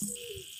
Música